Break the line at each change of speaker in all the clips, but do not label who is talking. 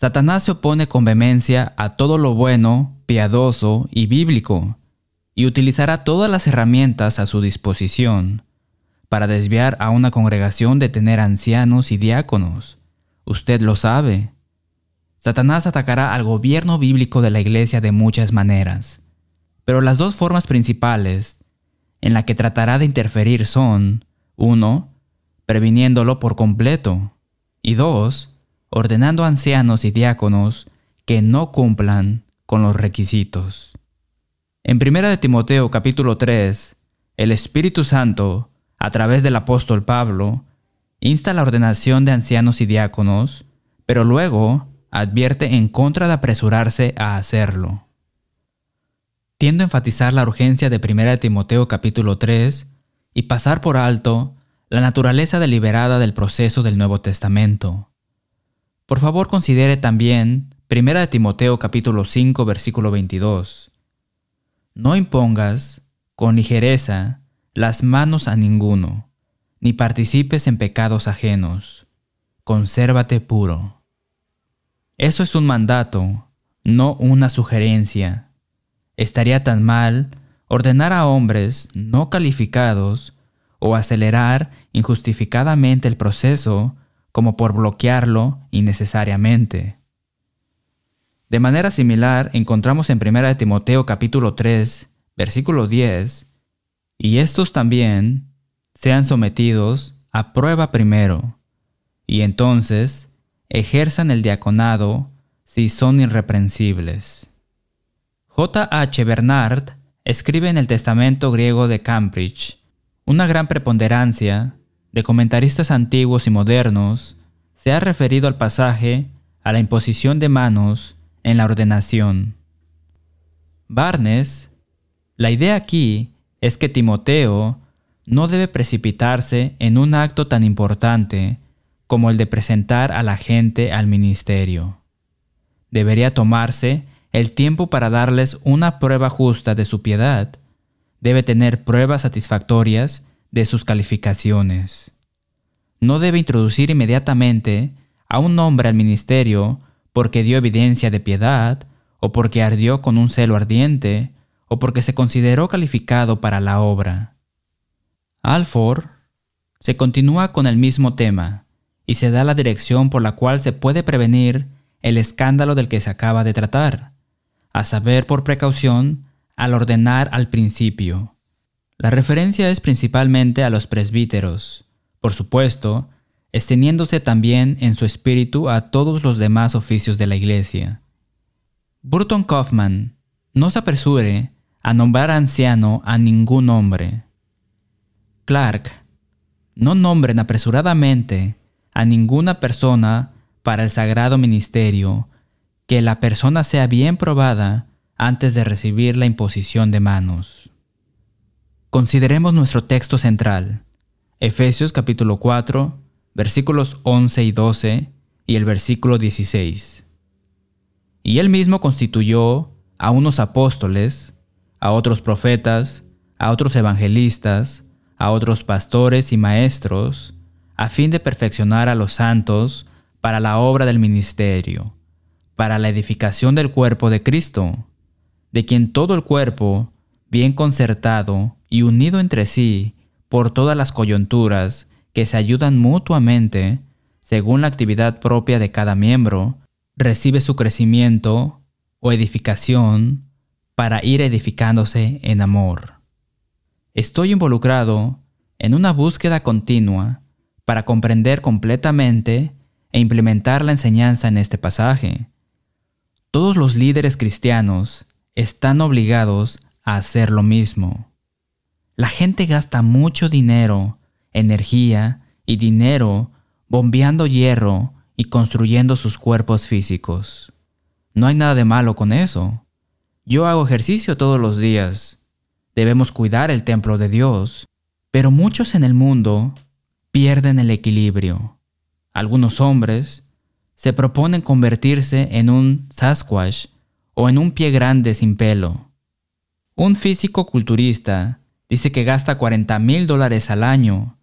Satanás se opone con vehemencia a todo lo bueno, piadoso y bíblico, y utilizará todas las herramientas a su disposición para desviar a una congregación de tener ancianos y diáconos. Usted lo sabe. Satanás atacará al gobierno bíblico de la iglesia de muchas maneras, pero las dos formas principales en la que tratará de interferir son, uno, previniéndolo por completo, y dos, ordenando ancianos y diáconos que no cumplan con los requisitos. En 1 de Timoteo capítulo 3, el Espíritu Santo, a través del apóstol Pablo, insta la ordenación de ancianos y diáconos, pero luego advierte en contra de apresurarse a hacerlo. Tiendo a enfatizar la urgencia de 1 de Timoteo capítulo 3 y pasar por alto la naturaleza deliberada del proceso del Nuevo Testamento. Por favor considere también 1 de Timoteo capítulo 5 versículo 22. No impongas con ligereza las manos a ninguno, ni participes en pecados ajenos. Consérvate puro. Eso es un mandato, no una sugerencia. Estaría tan mal ordenar a hombres no calificados o acelerar injustificadamente el proceso como por bloquearlo innecesariamente. De manera similar, encontramos en 1 Timoteo capítulo 3, versículo 10, y estos también sean sometidos a prueba primero, y entonces ejerzan el diaconado si son irreprensibles. J. H. Bernard escribe en el Testamento griego de Cambridge una gran preponderancia de comentaristas antiguos y modernos se ha referido al pasaje a la imposición de manos en la ordenación. Barnes, la idea aquí es que Timoteo no debe precipitarse en un acto tan importante como el de presentar a la gente al ministerio. Debería tomarse el tiempo para darles una prueba justa de su piedad. Debe tener pruebas satisfactorias de sus calificaciones. No debe introducir inmediatamente a un hombre al ministerio porque dio evidencia de piedad, o porque ardió con un celo ardiente, o porque se consideró calificado para la obra. Alford se continúa con el mismo tema y se da la dirección por la cual se puede prevenir el escándalo del que se acaba de tratar, a saber por precaución al ordenar al principio. La referencia es principalmente a los presbíteros, por supuesto, extendiéndose también en su espíritu a todos los demás oficios de la Iglesia. Burton Kaufman no se apresure a nombrar anciano a ningún hombre. Clark, no nombren apresuradamente a ninguna persona para el sagrado ministerio, que la persona sea bien probada antes de recibir la imposición de manos. Consideremos nuestro texto central, Efesios capítulo 4, versículos 11 y 12 y el versículo 16. Y él mismo constituyó a unos apóstoles, a otros profetas, a otros evangelistas, a otros pastores y maestros, a fin de perfeccionar a los santos para la obra del ministerio, para la edificación del cuerpo de Cristo, de quien todo el cuerpo, bien concertado y unido entre sí por todas las coyunturas que se ayudan mutuamente según la actividad propia de cada miembro, recibe su crecimiento o edificación para ir edificándose en amor. Estoy involucrado en una búsqueda continua para comprender completamente e implementar la enseñanza en este pasaje. Todos los líderes cristianos están obligados a hacer lo mismo. La gente gasta mucho dinero, energía y dinero bombeando hierro y construyendo sus cuerpos físicos. No hay nada de malo con eso. Yo hago ejercicio todos los días. Debemos cuidar el templo de Dios. Pero muchos en el mundo pierden el equilibrio. Algunos hombres se proponen convertirse en un Sasquatch o en un pie grande sin pelo. Un físico culturista Dice que gasta 40 mil dólares al año,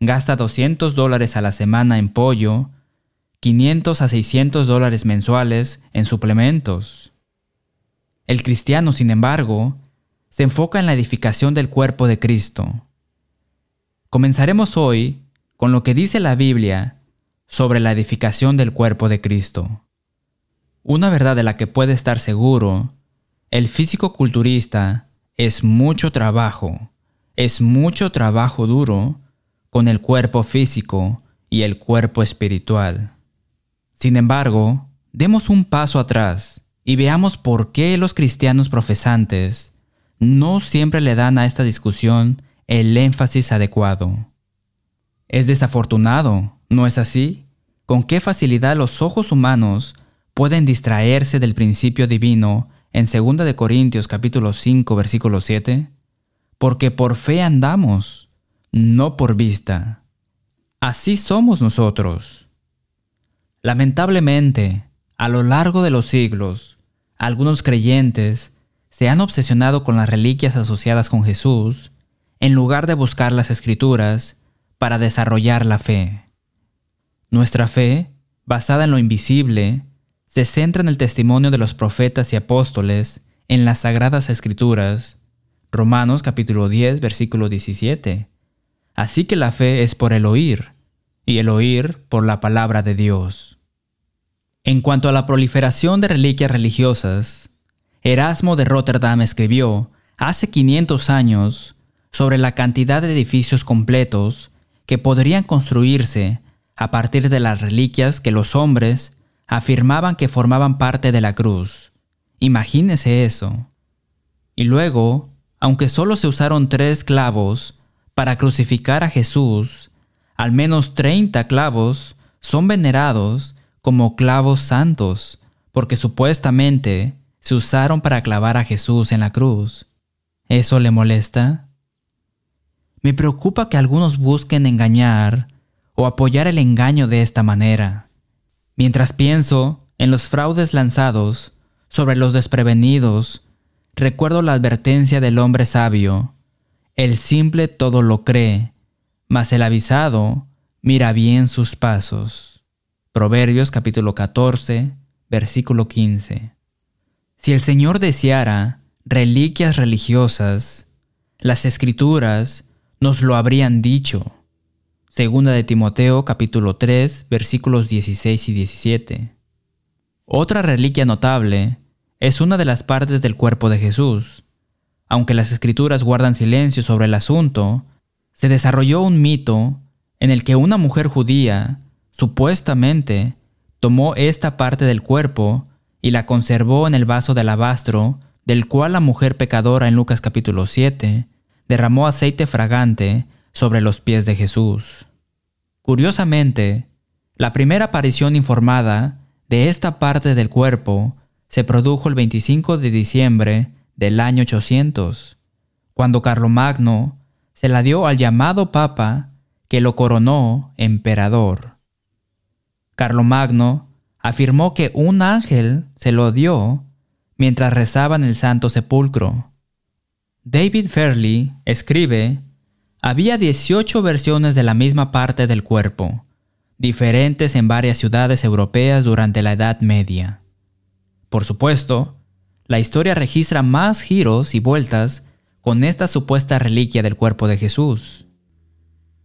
gasta 200 dólares a la semana en pollo, 500 a 600 dólares mensuales en suplementos. El cristiano, sin embargo, se enfoca en la edificación del cuerpo de Cristo. Comenzaremos hoy con lo que dice la Biblia sobre la edificación del cuerpo de Cristo. Una verdad de la que puede estar seguro, el físico culturista es mucho trabajo, es mucho trabajo duro con el cuerpo físico y el cuerpo espiritual. Sin embargo, demos un paso atrás y veamos por qué los cristianos profesantes no siempre le dan a esta discusión el énfasis adecuado. Es desafortunado, ¿no es así? Con qué facilidad los ojos humanos pueden distraerse del principio divino en 2 de Corintios capítulo 5 versículo 7, porque por fe andamos, no por vista. Así somos nosotros. Lamentablemente, a lo largo de los siglos, algunos creyentes se han obsesionado con las reliquias asociadas con Jesús en lugar de buscar las escrituras para desarrollar la fe. Nuestra fe, basada en lo invisible, se centra en el testimonio de los profetas y apóstoles en las sagradas escrituras. Romanos capítulo 10 versículo 17. Así que la fe es por el oír, y el oír por la palabra de Dios. En cuanto a la proliferación de reliquias religiosas, Erasmo de Rotterdam escribió hace 500 años sobre la cantidad de edificios completos que podrían construirse a partir de las reliquias que los hombres afirmaban que formaban parte de la cruz. Imagínese eso. Y luego, aunque solo se usaron tres clavos para crucificar a Jesús, al menos 30 clavos son venerados como clavos santos, porque supuestamente se usaron para clavar a Jesús en la cruz. ¿Eso le molesta? Me preocupa que algunos busquen engañar o apoyar el engaño de esta manera. Mientras pienso en los fraudes lanzados sobre los desprevenidos, recuerdo la advertencia del hombre sabio. El simple todo lo cree, mas el avisado mira bien sus pasos. Proverbios capítulo 14, versículo 15. Si el Señor deseara reliquias religiosas, las escrituras nos lo habrían dicho. Segunda de Timoteo capítulo 3 versículos 16 y 17. Otra reliquia notable es una de las partes del cuerpo de Jesús. Aunque las escrituras guardan silencio sobre el asunto, se desarrolló un mito en el que una mujer judía, supuestamente, tomó esta parte del cuerpo y la conservó en el vaso de alabastro del cual la mujer pecadora en Lucas capítulo 7 derramó aceite fragante sobre los pies de Jesús. Curiosamente, la primera aparición informada de esta parte del cuerpo se produjo el 25 de diciembre del año 800, cuando Carlomagno se la dio al llamado Papa que lo coronó emperador. Carlomagno afirmó que un ángel se lo dio mientras rezaba en el Santo Sepulcro. David Fairley escribe, había 18 versiones de la misma parte del cuerpo, diferentes en varias ciudades europeas durante la Edad Media. Por supuesto, la historia registra más giros y vueltas con esta supuesta reliquia del cuerpo de Jesús.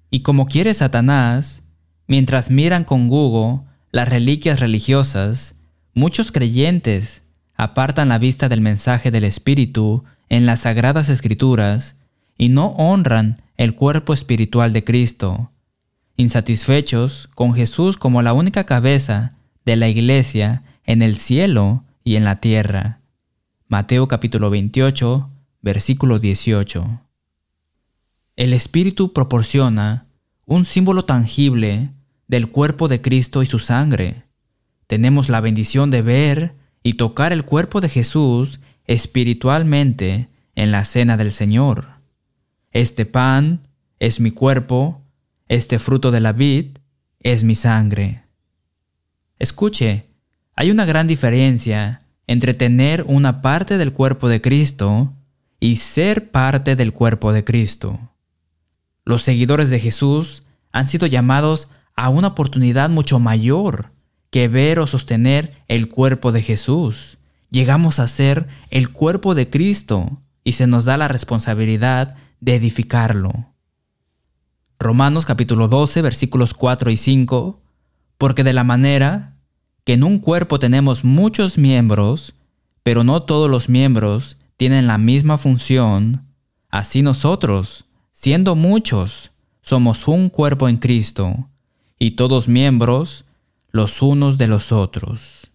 Y como quiere Satanás, mientras miran con Google las reliquias religiosas, muchos creyentes apartan la vista del mensaje del Espíritu en las sagradas escrituras y no honran el cuerpo espiritual de Cristo, insatisfechos con Jesús como la única cabeza de la iglesia en el cielo y en la tierra. Mateo capítulo 28, versículo 18. El Espíritu proporciona un símbolo tangible del cuerpo de Cristo y su sangre. Tenemos la bendición de ver y tocar el cuerpo de Jesús espiritualmente en la cena del Señor. Este pan es mi cuerpo, este fruto de la vid es mi sangre. Escuche, hay una gran diferencia entre tener una parte del cuerpo de Cristo y ser parte del cuerpo de Cristo. Los seguidores de Jesús han sido llamados a una oportunidad mucho mayor que ver o sostener el cuerpo de Jesús. Llegamos a ser el cuerpo de Cristo y se nos da la responsabilidad de edificarlo. Romanos capítulo 12 versículos 4 y 5, porque de la manera que en un cuerpo tenemos muchos miembros, pero no todos los miembros tienen la misma función, así nosotros, siendo muchos, somos un cuerpo en Cristo, y todos miembros los unos de los otros.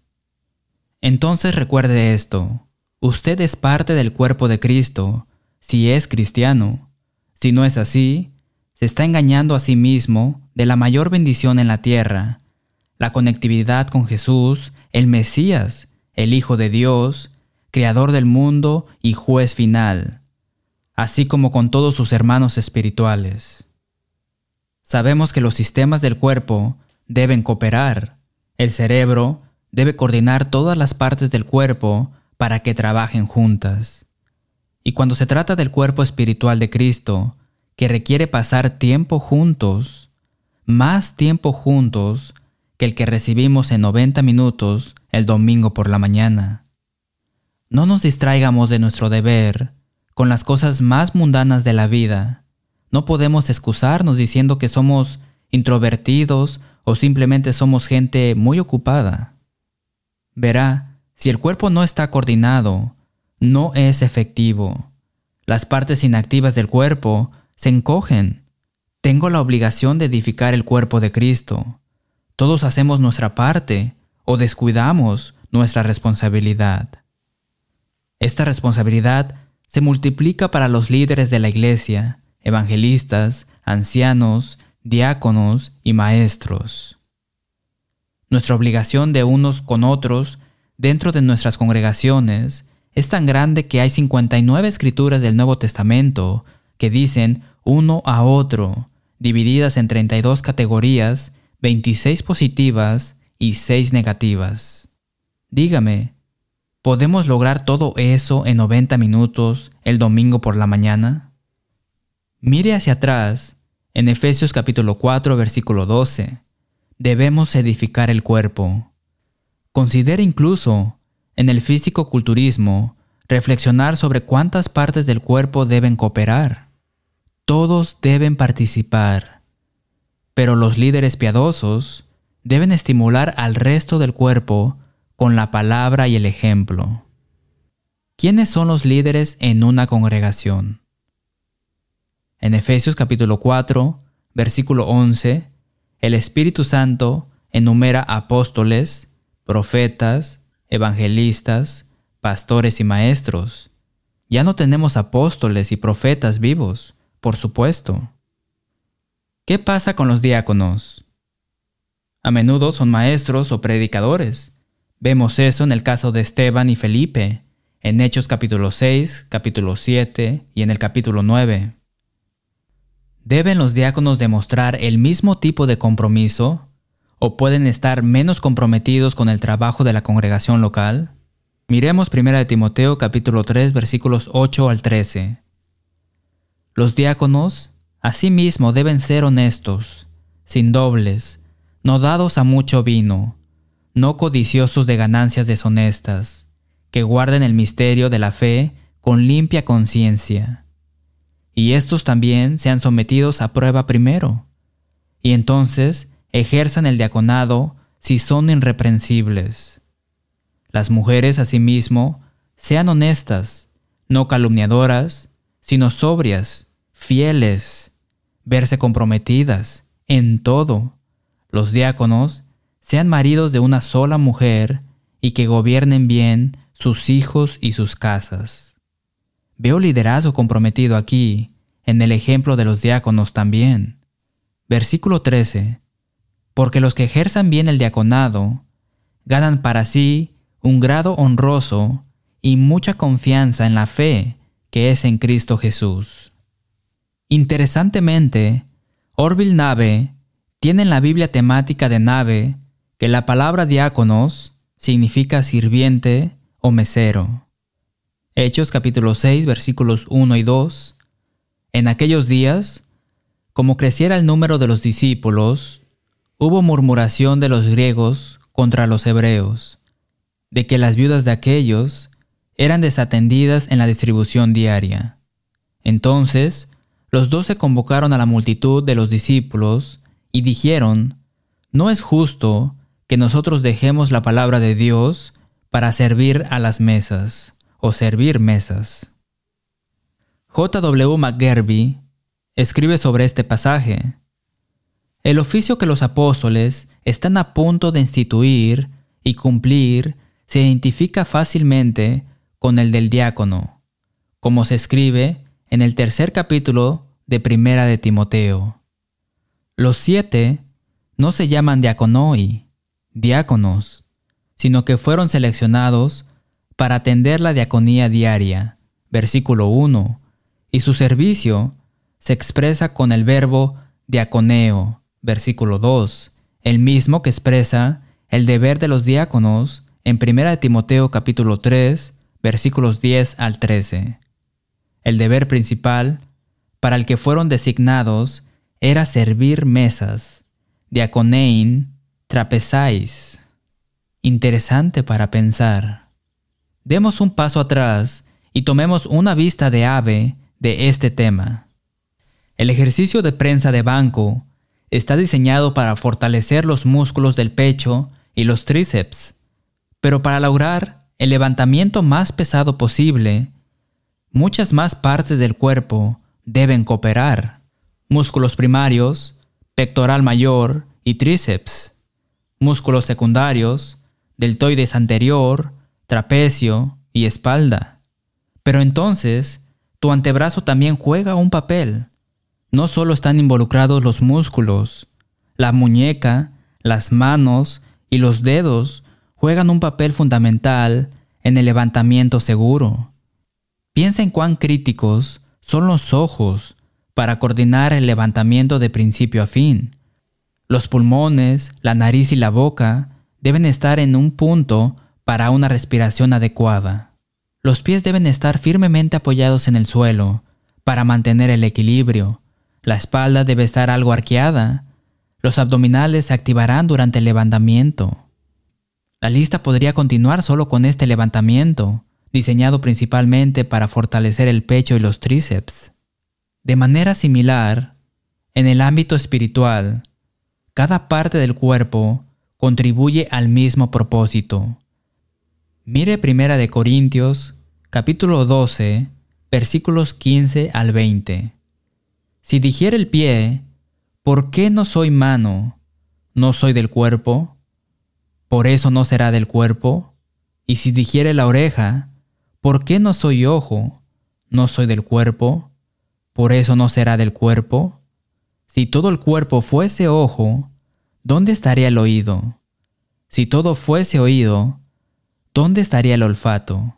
Entonces recuerde esto, usted es parte del cuerpo de Cristo, si es cristiano. Si no es así, se está engañando a sí mismo de la mayor bendición en la tierra, la conectividad con Jesús, el Mesías, el Hijo de Dios, Creador del mundo y juez final, así como con todos sus hermanos espirituales. Sabemos que los sistemas del cuerpo deben cooperar. El cerebro debe coordinar todas las partes del cuerpo para que trabajen juntas. Y cuando se trata del cuerpo espiritual de Cristo, que requiere pasar tiempo juntos, más tiempo juntos que el que recibimos en 90 minutos el domingo por la mañana. No nos distraigamos de nuestro deber con las cosas más mundanas de la vida. No podemos excusarnos diciendo que somos introvertidos o simplemente somos gente muy ocupada. Verá, si el cuerpo no está coordinado, no es efectivo. Las partes inactivas del cuerpo se encogen. Tengo la obligación de edificar el cuerpo de Cristo. Todos hacemos nuestra parte o descuidamos nuestra responsabilidad. Esta responsabilidad se multiplica para los líderes de la iglesia, evangelistas, ancianos, diáconos y maestros. Nuestra obligación de unos con otros dentro de nuestras congregaciones es tan grande que hay 59 escrituras del Nuevo Testamento que dicen uno a otro, divididas en 32 categorías, 26 positivas y 6 negativas. Dígame, ¿podemos lograr todo eso en 90 minutos el domingo por la mañana? Mire hacia atrás, en Efesios capítulo 4 versículo 12. Debemos edificar el cuerpo. Considere incluso, en el físico-culturismo, reflexionar sobre cuántas partes del cuerpo deben cooperar. Todos deben participar, pero los líderes piadosos deben estimular al resto del cuerpo con la palabra y el ejemplo. ¿Quiénes son los líderes en una congregación? En Efesios capítulo 4, versículo 11, el Espíritu Santo enumera apóstoles, profetas, evangelistas, pastores y maestros. Ya no tenemos apóstoles y profetas vivos, por supuesto. ¿Qué pasa con los diáconos? A menudo son maestros o predicadores. Vemos eso en el caso de Esteban y Felipe, en Hechos capítulo 6, capítulo 7 y en el capítulo 9. ¿Deben los diáconos demostrar el mismo tipo de compromiso o pueden estar menos comprometidos con el trabajo de la congregación local? Miremos 1 Timoteo capítulo 3 versículos 8 al 13. Los diáconos, asimismo, deben ser honestos, sin dobles, no dados a mucho vino, no codiciosos de ganancias deshonestas, que guarden el misterio de la fe con limpia conciencia. Y estos también sean sometidos a prueba primero, y entonces ejerzan el diaconado si son irreprensibles. Las mujeres asimismo sean honestas, no calumniadoras, sino sobrias, fieles, verse comprometidas en todo. Los diáconos sean maridos de una sola mujer y que gobiernen bien sus hijos y sus casas. Veo liderazgo comprometido aquí, en el ejemplo de los diáconos también. Versículo 13. Porque los que ejerzan bien el diaconado ganan para sí un grado honroso y mucha confianza en la fe que es en Cristo Jesús. Interesantemente, Orville Nave tiene en la Biblia temática de nave que la palabra diáconos significa sirviente o mesero. Hechos capítulo 6 versículos 1 y 2. En aquellos días, como creciera el número de los discípulos, hubo murmuración de los griegos contra los hebreos, de que las viudas de aquellos eran desatendidas en la distribución diaria. Entonces, los doce convocaron a la multitud de los discípulos y dijeron, No es justo que nosotros dejemos la palabra de Dios para servir a las mesas o servir mesas. J.W. McGerby escribe sobre este pasaje. El oficio que los apóstoles están a punto de instituir y cumplir se identifica fácilmente con el del diácono, como se escribe en el tercer capítulo de Primera de Timoteo. Los siete no se llaman diaconoi, diáconos, sino que fueron seleccionados para atender la diaconía diaria, versículo 1, y su servicio se expresa con el verbo diaconeo, versículo 2, el mismo que expresa el deber de los diáconos en 1 Timoteo capítulo 3, versículos 10 al 13. El deber principal para el que fueron designados era servir mesas, diaconein, trapezais. Interesante para pensar. Demos un paso atrás y tomemos una vista de ave de este tema. El ejercicio de prensa de banco está diseñado para fortalecer los músculos del pecho y los tríceps, pero para lograr el levantamiento más pesado posible, muchas más partes del cuerpo deben cooperar. Músculos primarios, pectoral mayor y tríceps. Músculos secundarios, deltoides anterior, trapecio y espalda. Pero entonces, tu antebrazo también juega un papel. No solo están involucrados los músculos, la muñeca, las manos y los dedos juegan un papel fundamental en el levantamiento seguro. Piensa en cuán críticos son los ojos para coordinar el levantamiento de principio a fin. Los pulmones, la nariz y la boca deben estar en un punto para una respiración adecuada. Los pies deben estar firmemente apoyados en el suelo para mantener el equilibrio. La espalda debe estar algo arqueada. Los abdominales se activarán durante el levantamiento. La lista podría continuar solo con este levantamiento, diseñado principalmente para fortalecer el pecho y los tríceps. De manera similar, en el ámbito espiritual, cada parte del cuerpo contribuye al mismo propósito. Mire Primera de Corintios, capítulo 12, versículos 15 al 20. Si dijera el pie, ¿por qué no soy mano? ¿No soy del cuerpo? por eso no será del cuerpo? Y si dijere la oreja, ¿por qué no soy ojo? ¿No soy del cuerpo? ¿Por eso no será del cuerpo? Si todo el cuerpo fuese ojo, ¿dónde estaría el oído? Si todo fuese oído, ¿dónde estaría el olfato?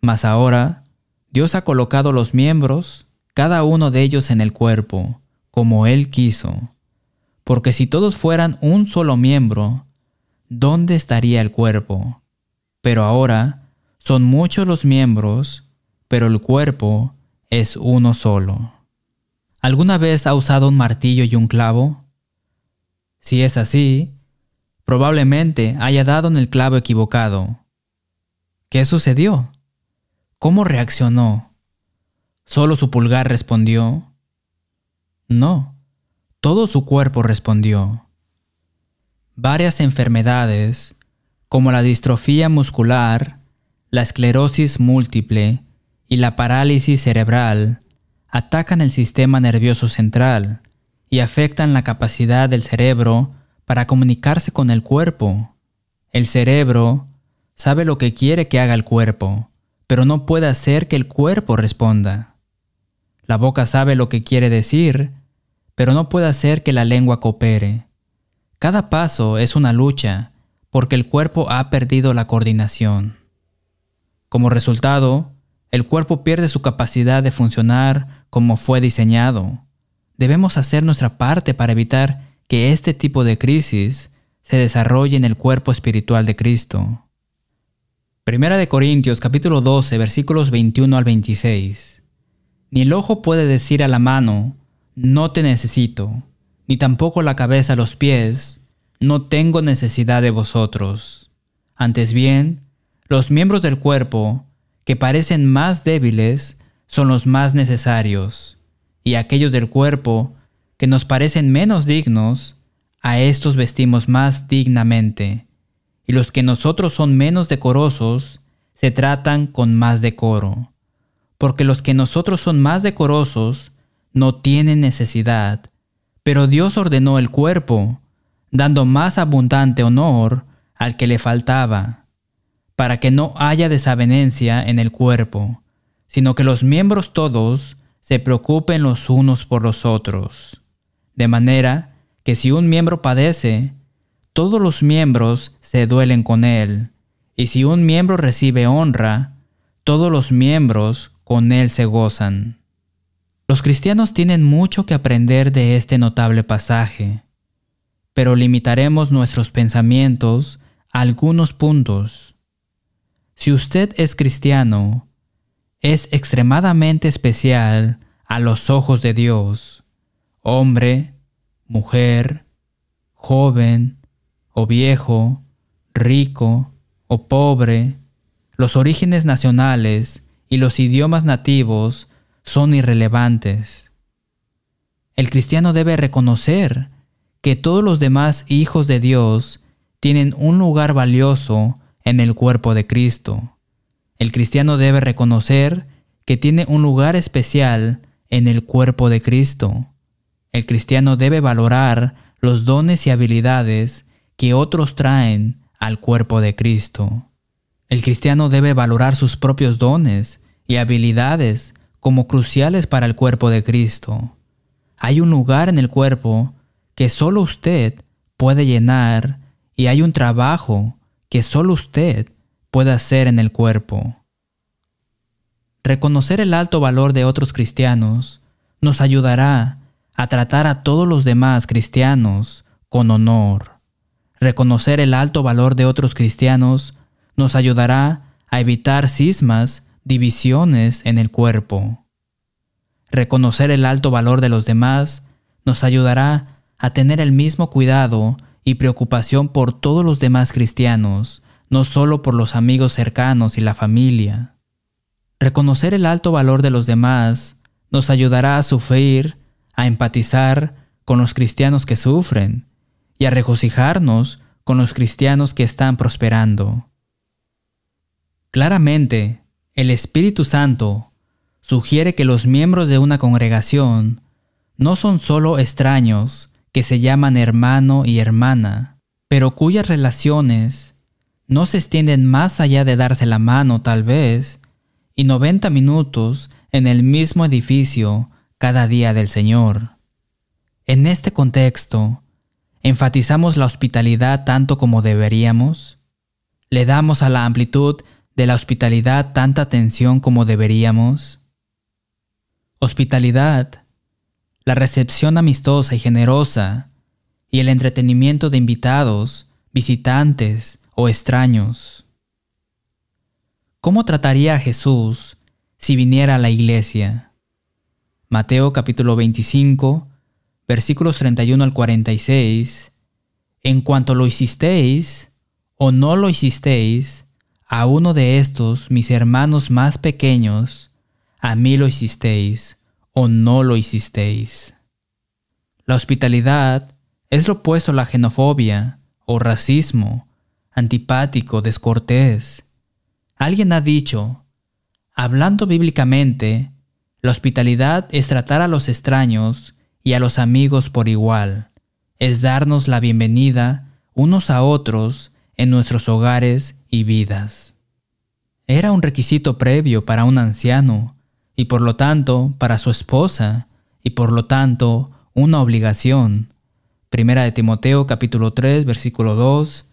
Mas ahora, Dios ha colocado los miembros, cada uno de ellos en el cuerpo, como Él quiso. Porque si todos fueran un solo miembro, ¿dónde estaría el cuerpo? Pero ahora son muchos los miembros, pero el cuerpo es uno solo. ¿Alguna vez ha usado un martillo y un clavo? Si es así, probablemente haya dado en el clavo equivocado. ¿Qué sucedió? ¿Cómo reaccionó? ¿Solo su pulgar respondió? No, todo su cuerpo respondió. Varias enfermedades, como la distrofía muscular, la esclerosis múltiple y la parálisis cerebral, atacan el sistema nervioso central y afectan la capacidad del cerebro para comunicarse con el cuerpo. El cerebro sabe lo que quiere que haga el cuerpo, pero no puede hacer que el cuerpo responda. La boca sabe lo que quiere decir, pero no puede hacer que la lengua coopere. Cada paso es una lucha porque el cuerpo ha perdido la coordinación. Como resultado, el cuerpo pierde su capacidad de funcionar como fue diseñado. Debemos hacer nuestra parte para evitar que este tipo de crisis se desarrolle en el cuerpo espiritual de Cristo. Primera de Corintios capítulo 12 versículos 21 al 26. Ni el ojo puede decir a la mano, no te necesito, ni tampoco la cabeza a los pies, no tengo necesidad de vosotros. Antes bien, los miembros del cuerpo, que parecen más débiles, son los más necesarios, y aquellos del cuerpo, que nos parecen menos dignos, a estos vestimos más dignamente, y los que nosotros son menos decorosos, se tratan con más decoro, porque los que nosotros son más decorosos no tienen necesidad, pero Dios ordenó el cuerpo, dando más abundante honor al que le faltaba, para que no haya desavenencia en el cuerpo, sino que los miembros todos se preocupen los unos por los otros, de manera que si un miembro padece, todos los miembros se duelen con él, y si un miembro recibe honra, todos los miembros con él se gozan. Los cristianos tienen mucho que aprender de este notable pasaje, pero limitaremos nuestros pensamientos a algunos puntos. Si usted es cristiano, es extremadamente especial a los ojos de Dios, hombre, mujer, joven o viejo, rico o pobre, los orígenes nacionales y los idiomas nativos son irrelevantes. El cristiano debe reconocer que todos los demás hijos de Dios tienen un lugar valioso en el cuerpo de Cristo. El cristiano debe reconocer que tiene un lugar especial en el cuerpo de Cristo. El cristiano debe valorar los dones y habilidades que otros traen al cuerpo de Cristo. El cristiano debe valorar sus propios dones y habilidades como cruciales para el cuerpo de Cristo. Hay un lugar en el cuerpo que solo usted puede llenar y hay un trabajo que solo usted puede hacer en el cuerpo. Reconocer el alto valor de otros cristianos nos ayudará a tratar a todos los demás cristianos con honor. Reconocer el alto valor de otros cristianos nos ayudará a evitar cismas, divisiones en el cuerpo. Reconocer el alto valor de los demás nos ayudará a tener el mismo cuidado y preocupación por todos los demás cristianos, no solo por los amigos cercanos y la familia. Reconocer el alto valor de los demás nos ayudará a sufrir, a empatizar con los cristianos que sufren y a regocijarnos con los cristianos que están prosperando. Claramente, el Espíritu Santo sugiere que los miembros de una congregación no son solo extraños que se llaman hermano y hermana, pero cuyas relaciones no se extienden más allá de darse la mano tal vez, y 90 minutos en el mismo edificio cada día del Señor. En este contexto, ¿enfatizamos la hospitalidad tanto como deberíamos? ¿Le damos a la amplitud de la hospitalidad tanta atención como deberíamos? Hospitalidad la recepción amistosa y generosa, y el entretenimiento de invitados, visitantes o extraños. ¿Cómo trataría a Jesús si viniera a la iglesia? Mateo capítulo 25, versículos 31 al 46. En cuanto lo hicisteis o no lo hicisteis, a uno de estos mis hermanos más pequeños, a mí lo hicisteis o no lo hicisteis. La hospitalidad es lo opuesto a la xenofobia o racismo, antipático, descortés. Alguien ha dicho, hablando bíblicamente, la hospitalidad es tratar a los extraños y a los amigos por igual, es darnos la bienvenida unos a otros en nuestros hogares y vidas. Era un requisito previo para un anciano y por lo tanto para su esposa, y por lo tanto una obligación. Primera de Timoteo capítulo 3 versículo 2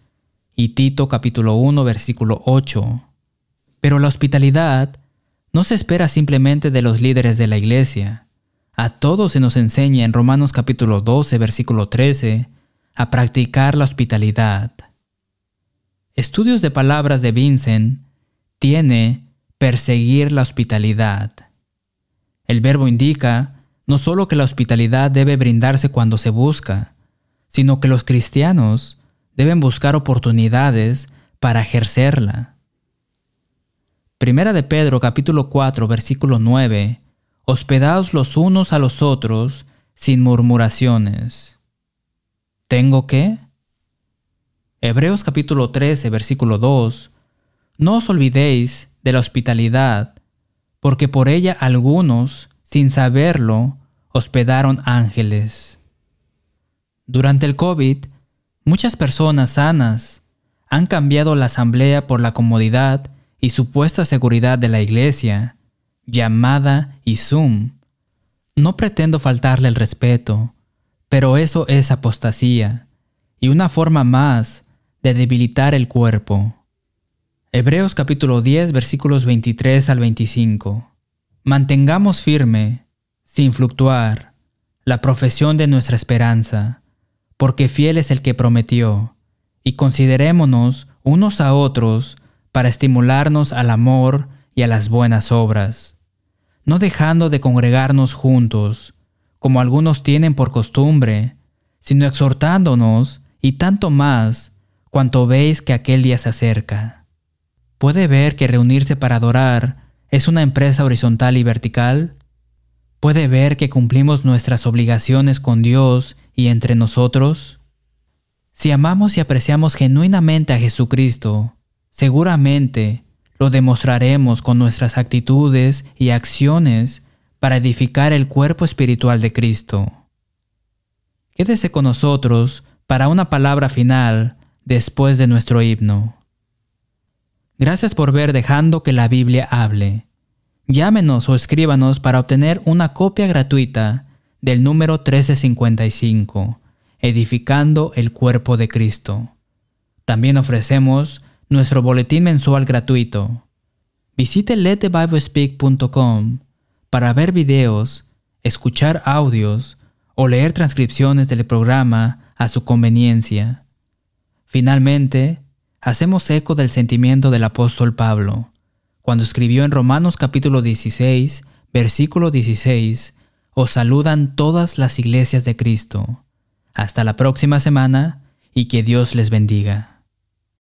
y Tito capítulo 1 versículo 8. Pero la hospitalidad no se espera simplemente de los líderes de la iglesia. A todos se nos enseña en Romanos capítulo 12 versículo 13 a practicar la hospitalidad. Estudios de palabras de Vincent tiene perseguir la hospitalidad. El verbo indica no solo que la hospitalidad debe brindarse cuando se busca, sino que los cristianos deben buscar oportunidades para ejercerla. Primera de Pedro capítulo 4 versículo 9. Hospedaos los unos a los otros sin murmuraciones. ¿Tengo qué? Hebreos capítulo 13 versículo 2. No os olvidéis de la hospitalidad, porque por ella algunos, sin saberlo, hospedaron ángeles. Durante el COVID, muchas personas sanas han cambiado la asamblea por la comodidad y supuesta seguridad de la iglesia, llamada y Zoom. No pretendo faltarle el respeto, pero eso es apostasía y una forma más de debilitar el cuerpo. Hebreos capítulo 10 versículos 23 al 25. Mantengamos firme, sin fluctuar, la profesión de nuestra esperanza, porque fiel es el que prometió, y considerémonos unos a otros para estimularnos al amor y a las buenas obras, no dejando de congregarnos juntos, como algunos tienen por costumbre, sino exhortándonos y tanto más cuanto veis que aquel día se acerca. ¿Puede ver que reunirse para adorar es una empresa horizontal y vertical? ¿Puede ver que cumplimos nuestras obligaciones con Dios y entre nosotros? Si amamos y apreciamos genuinamente a Jesucristo, seguramente lo demostraremos con nuestras actitudes y acciones para edificar el cuerpo espiritual de Cristo. Quédese con nosotros para una palabra final después de nuestro himno. Gracias por ver dejando que la Biblia hable. Llámenos o escríbanos para obtener una copia gratuita del número 1355, Edificando el Cuerpo de Cristo. También ofrecemos nuestro boletín mensual gratuito. Visite letthebiblespeak.com para ver videos, escuchar audios o leer transcripciones del programa a su conveniencia. Finalmente, hacemos eco del sentimiento del apóstol Pablo, cuando escribió en Romanos capítulo 16, versículo 16, os saludan todas las iglesias de Cristo. Hasta la próxima semana y que Dios les bendiga.